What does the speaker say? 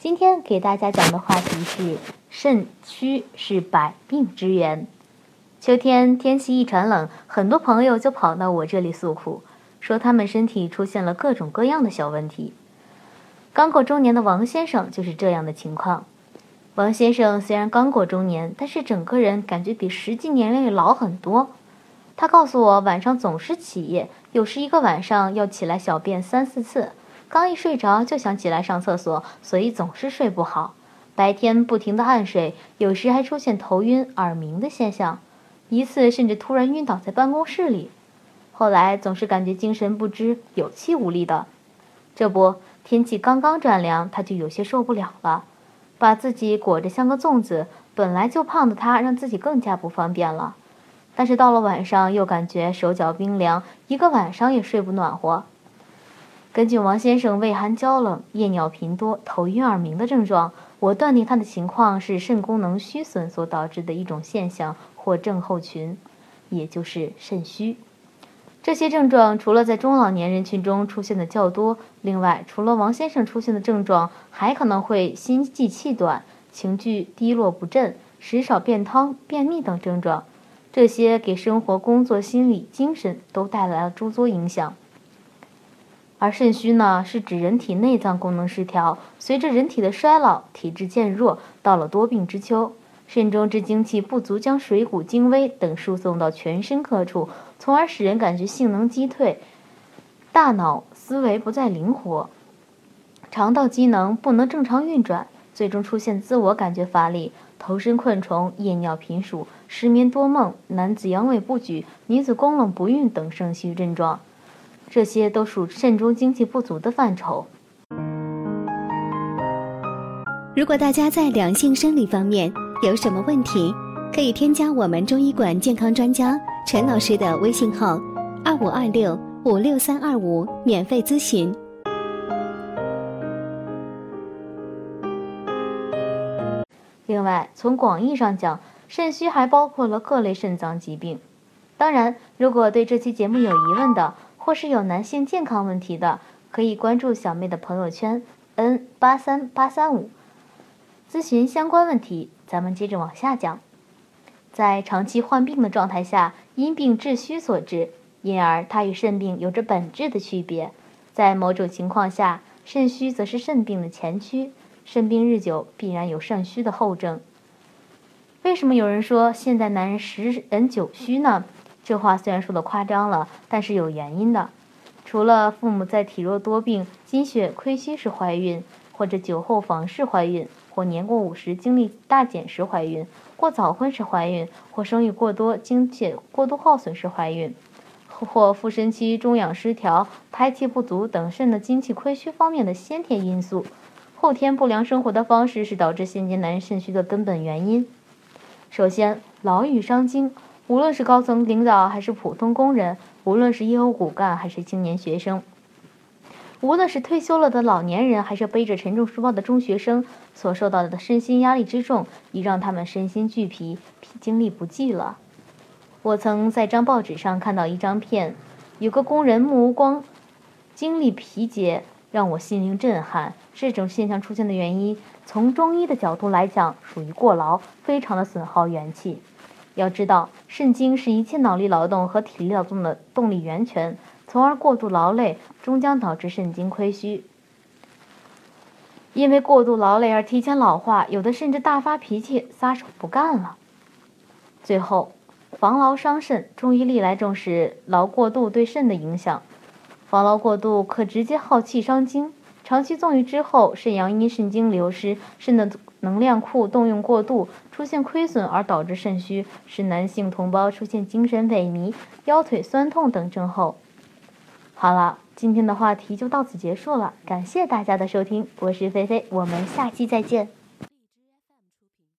今天给大家讲的话题是肾虚是百病之源。秋天天气一转冷，很多朋友就跑到我这里诉苦，说他们身体出现了各种各样的小问题。刚过中年的王先生就是这样的情况。王先生虽然刚过中年，但是整个人感觉比实际年龄老很多。他告诉我，晚上总是起夜，有时一个晚上要起来小便三四次。刚一睡着就想起来上厕所，所以总是睡不好。白天不停的暗睡，有时还出现头晕、耳鸣的现象，一次甚至突然晕倒在办公室里。后来总是感觉精神不支、有气无力的。这不，天气刚刚转凉，他就有些受不了了，把自己裹着像个粽子。本来就胖的他，让自己更加不方便了。但是到了晚上，又感觉手脚冰凉，一个晚上也睡不暖和。根据王先生畏寒焦冷、夜尿频多、头晕耳鸣的症状，我断定他的情况是肾功能虚损所导致的一种现象或症候群，也就是肾虚。这些症状除了在中老年人群中出现的较多，另外除了王先生出现的症状，还可能会心悸气短、情绪低落不振、食少便汤、便秘等症状，这些给生活、工作、心理、精神都带来了诸多影响。而肾虚呢，是指人体内脏功能失调，随着人体的衰老，体质渐弱，到了多病之秋，肾中之精气不足，将水谷精微等输送到全身各处，从而使人感觉性能击退，大脑思维不再灵活，肠道机能不能正常运转，最终出现自我感觉乏力、头身困虫、夜尿频数、失眠多梦、男子阳痿不举、女子宫冷不孕等肾虚症状。这些都属肾中精气不足的范畴。如果大家在两性生理方面有什么问题，可以添加我们中医馆健康专家陈老师的微信号：二五二六五六三二五，免费咨询。另外，从广义上讲，肾虚还包括了各类肾脏疾病。当然，如果对这期节目有疑问的，或是有男性健康问题的，可以关注小妹的朋友圈 n 八三八三五，咨询相关问题。咱们接着往下讲，在长期患病的状态下，因病致虚所致，因而它与肾病有着本质的区别。在某种情况下，肾虚则是肾病的前驱，肾病日久必然有肾虚的后症。为什么有人说现在男人十人九虚呢？这话虽然说的夸张了，但是有原因的。除了父母在体弱多病、精血亏虚时怀孕，或者酒后房事怀孕，或年过五十精力大减时怀孕，或早婚时怀孕，或生育过多、精血过度耗损时怀孕，或腹深期中养失调、胎气不足等肾的精气亏虚方面的先天因素，后天不良生活的方式是导致现今男人肾虚的根本原因。首先，劳郁伤精。无论是高层领导还是普通工人，无论是业务骨干还是青年学生，无论是退休了的老年人还是背着沉重书包的中学生，所受到的身心压力之重，已让他们身心俱疲，精力不济了。我曾在张报纸上看到一张片，有个工人目无光，精力疲竭，让我心灵震撼。这种现象出现的原因，从中医的角度来讲，属于过劳，非常的损耗元气。要知道，肾精是一切脑力劳动和体力劳动的动力源泉，从而过度劳累，终将导致肾精亏虚。因为过度劳累而提前老化，有的甚至大发脾气，撒手不干了。最后，防劳伤肾，中医历来重视劳过度对肾的影响。防劳过度可直接耗气伤精，长期纵欲之后，肾阳因肾精流失，肾的。能量库动用过度，出现亏损而导致肾虚，使男性同胞出现精神萎靡、腰腿酸痛等症候。好了，今天的话题就到此结束了，感谢大家的收听，我是菲菲，我们下期再见。